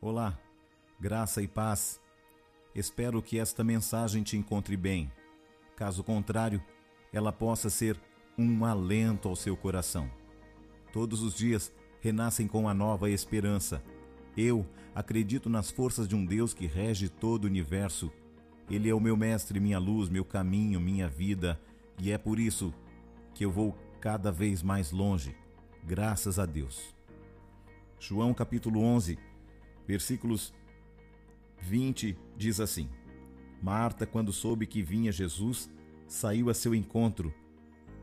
Olá, graça e paz. Espero que esta mensagem te encontre bem. Caso contrário, ela possa ser um alento ao seu coração. Todos os dias renascem com a nova esperança. Eu acredito nas forças de um Deus que rege todo o universo. Ele é o meu mestre, minha luz, meu caminho, minha vida, e é por isso que eu vou cada vez mais longe, graças a Deus. João capítulo 11, versículos 20 diz assim: Marta, quando soube que vinha Jesus, saiu a seu encontro.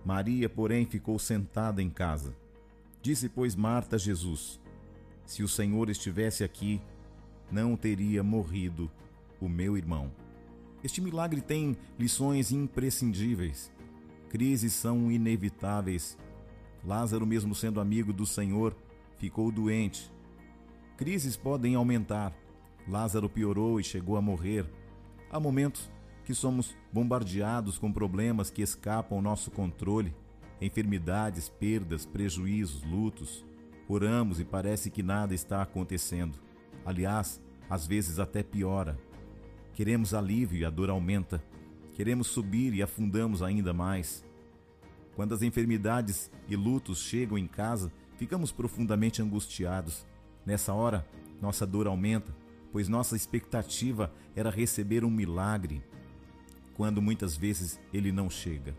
Maria, porém, ficou sentada em casa. Disse, pois, Marta a Jesus: Se o Senhor estivesse aqui, não teria morrido o meu irmão. Este milagre tem lições imprescindíveis. Crises são inevitáveis. Lázaro, mesmo sendo amigo do Senhor, ficou doente. Crises podem aumentar. Lázaro piorou e chegou a morrer. Há momentos que somos bombardeados com problemas que escapam ao nosso controle, enfermidades, perdas, prejuízos, lutos. Oramos e parece que nada está acontecendo. Aliás, às vezes até piora. Queremos alívio e a dor aumenta. Queremos subir e afundamos ainda mais. Quando as enfermidades e lutos chegam em casa, ficamos profundamente angustiados. Nessa hora, nossa dor aumenta, pois nossa expectativa era receber um milagre, quando muitas vezes ele não chega.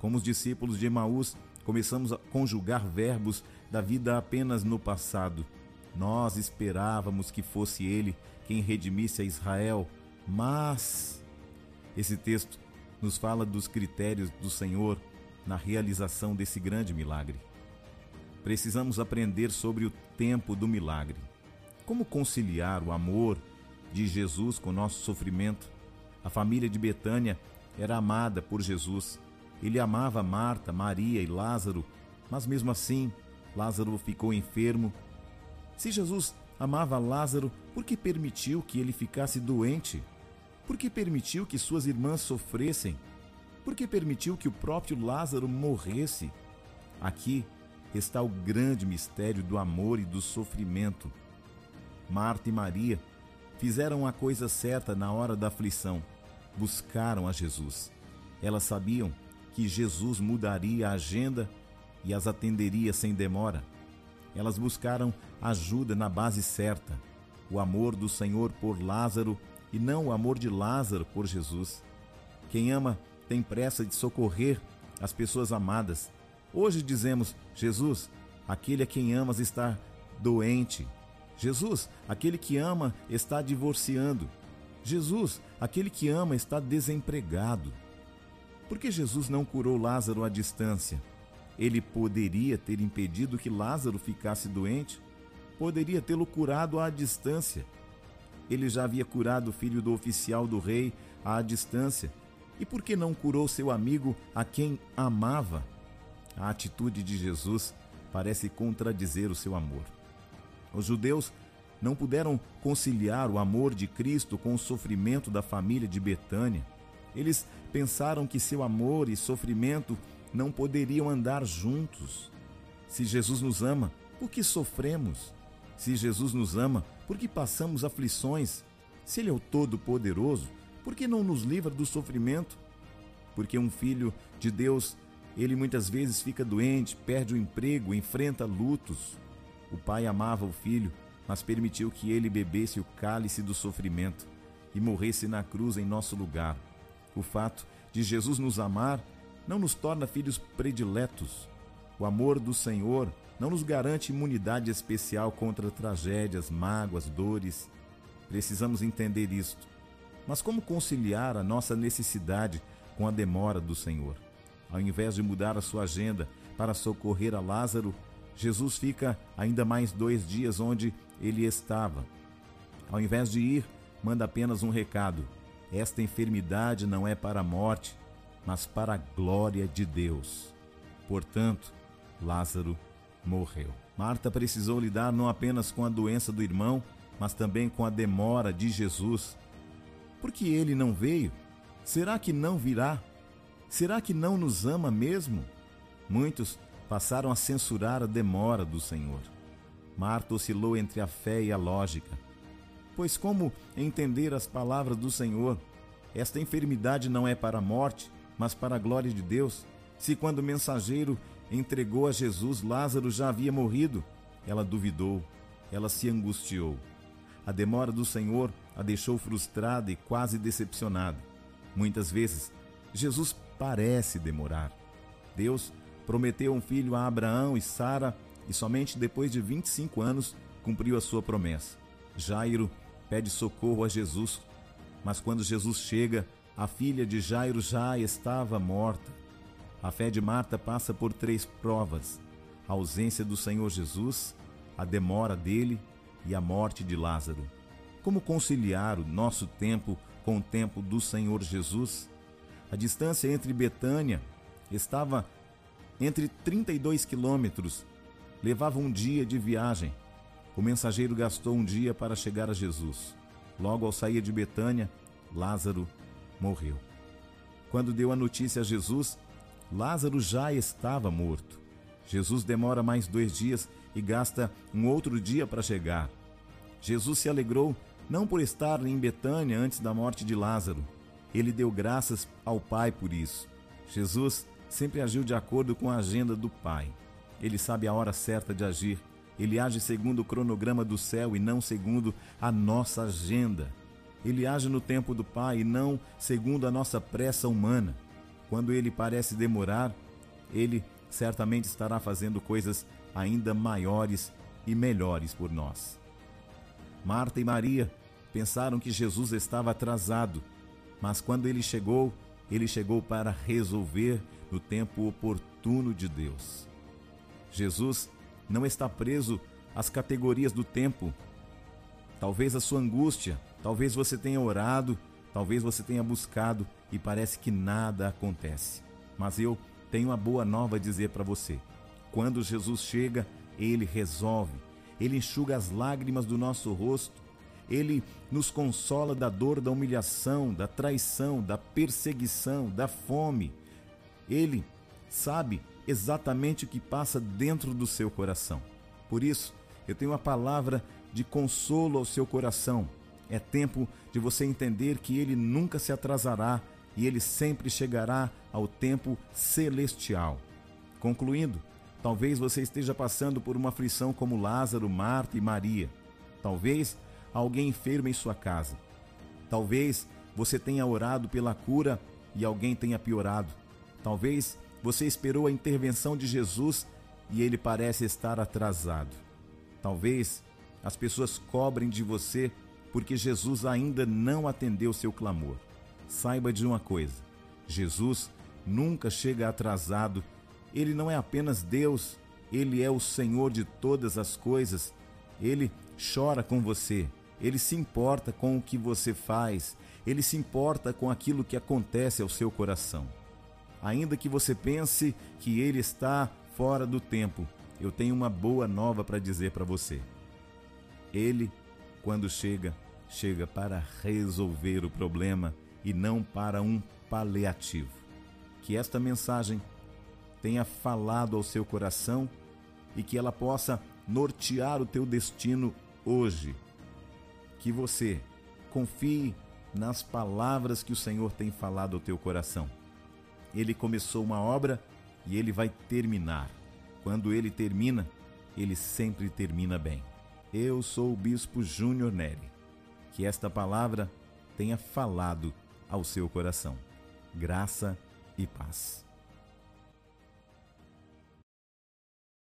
Como os discípulos de Emaús, começamos a conjugar verbos da vida apenas no passado. Nós esperávamos que fosse ele quem redimisse a Israel, mas esse texto nos fala dos critérios do Senhor na realização desse grande milagre. Precisamos aprender sobre o tempo do milagre. Como conciliar o amor de Jesus com o nosso sofrimento? A família de Betânia era amada por Jesus. Ele amava Marta, Maria e Lázaro, mas mesmo assim, Lázaro ficou enfermo. Se Jesus amava Lázaro, por que permitiu que ele ficasse doente? Por que permitiu que suas irmãs sofressem? Por que permitiu que o próprio Lázaro morresse? Aqui está o grande mistério do amor e do sofrimento. Marta e Maria fizeram a coisa certa na hora da aflição, buscaram a Jesus. Elas sabiam que Jesus mudaria a agenda e as atenderia sem demora. Elas buscaram ajuda na base certa, o amor do Senhor por Lázaro e não o amor de Lázaro por Jesus. Quem ama tem pressa de socorrer as pessoas amadas. Hoje dizemos: Jesus, aquele a quem amas está doente. Jesus, aquele que ama está divorciando. Jesus, aquele que ama está desempregado. Por que Jesus não curou Lázaro à distância? Ele poderia ter impedido que Lázaro ficasse doente, poderia tê-lo curado à distância. Ele já havia curado o filho do oficial do rei à distância. E por que não curou seu amigo a quem amava? A atitude de Jesus parece contradizer o seu amor. Os judeus não puderam conciliar o amor de Cristo com o sofrimento da família de Betânia. Eles pensaram que seu amor e sofrimento não poderiam andar juntos. Se Jesus nos ama, por que sofremos? Se Jesus nos ama, por que passamos aflições? Se Ele é o Todo-Poderoso, por que não nos livra do sofrimento? Porque um filho de Deus, ele muitas vezes fica doente, perde o emprego, enfrenta lutos. O pai amava o filho, mas permitiu que ele bebesse o cálice do sofrimento e morresse na cruz em nosso lugar. O fato de Jesus nos amar não nos torna filhos prediletos. O amor do Senhor não nos garante imunidade especial contra tragédias, mágoas, dores. Precisamos entender isto. Mas como conciliar a nossa necessidade com a demora do Senhor? Ao invés de mudar a sua agenda para socorrer a Lázaro, Jesus fica ainda mais dois dias onde ele estava. Ao invés de ir, manda apenas um recado: Esta enfermidade não é para a morte, mas para a glória de Deus. Portanto, Lázaro morreu. Marta precisou lidar não apenas com a doença do irmão, mas também com a demora de Jesus. Por que ele não veio? Será que não virá? Será que não nos ama mesmo? Muitos passaram a censurar a demora do Senhor. Marta oscilou entre a fé e a lógica. Pois como entender as palavras do Senhor? Esta enfermidade não é para a morte, mas para a glória de Deus. Se quando o mensageiro entregou a Jesus, Lázaro já havia morrido, ela duvidou, ela se angustiou. A demora do Senhor a deixou frustrada e quase decepcionada. Muitas vezes, Jesus parece demorar. Deus prometeu um filho a Abraão e Sara e somente depois de 25 anos cumpriu a sua promessa. Jairo pede socorro a Jesus, mas quando Jesus chega, a filha de Jairo já estava morta. A fé de Marta passa por três provas: a ausência do Senhor Jesus, a demora dele e a morte de Lázaro. Como conciliar o nosso tempo com o tempo do Senhor Jesus? A distância entre Betânia estava entre 32 quilômetros. Levava um dia de viagem. O mensageiro gastou um dia para chegar a Jesus. Logo ao sair de Betânia, Lázaro morreu. Quando deu a notícia a Jesus, Lázaro já estava morto. Jesus demora mais dois dias e gasta um outro dia para chegar. Jesus se alegrou não por estar em Betânia antes da morte de Lázaro. Ele deu graças ao Pai por isso. Jesus sempre agiu de acordo com a agenda do Pai. Ele sabe a hora certa de agir. Ele age segundo o cronograma do céu e não segundo a nossa agenda. Ele age no tempo do Pai e não segundo a nossa pressa humana. Quando ele parece demorar, ele certamente estará fazendo coisas ainda maiores e melhores por nós. Marta e Maria pensaram que Jesus estava atrasado, mas quando ele chegou, ele chegou para resolver no tempo oportuno de Deus. Jesus não está preso às categorias do tempo. Talvez a sua angústia, talvez você tenha orado, talvez você tenha buscado e parece que nada acontece. Mas eu tenho uma boa nova a dizer para você. Quando Jesus chega, ele resolve, ele enxuga as lágrimas do nosso rosto, ele nos consola da dor da humilhação, da traição, da perseguição, da fome. Ele sabe exatamente o que passa dentro do seu coração. Por isso, eu tenho uma palavra de consolo ao seu coração. É tempo de você entender que ele nunca se atrasará e ele sempre chegará ao tempo celestial. Concluindo, talvez você esteja passando por uma aflição como Lázaro, Marta e Maria. Talvez alguém enfermo em sua casa. Talvez você tenha orado pela cura e alguém tenha piorado. Talvez você esperou a intervenção de Jesus e ele parece estar atrasado. Talvez as pessoas cobrem de você porque Jesus ainda não atendeu seu clamor. Saiba de uma coisa: Jesus nunca chega atrasado. Ele não é apenas Deus, ele é o Senhor de todas as coisas. Ele chora com você, ele se importa com o que você faz, ele se importa com aquilo que acontece ao seu coração. Ainda que você pense que ele está fora do tempo, eu tenho uma boa nova para dizer para você. Ele, quando chega, chega para resolver o problema e não para um paliativo. Que esta mensagem tenha falado ao seu coração e que ela possa nortear o teu destino hoje que você confie nas palavras que o Senhor tem falado ao teu coração. Ele começou uma obra e ele vai terminar. Quando ele termina, ele sempre termina bem. Eu sou o bispo Júnior Neri. Que esta palavra tenha falado ao seu coração. Graça e paz.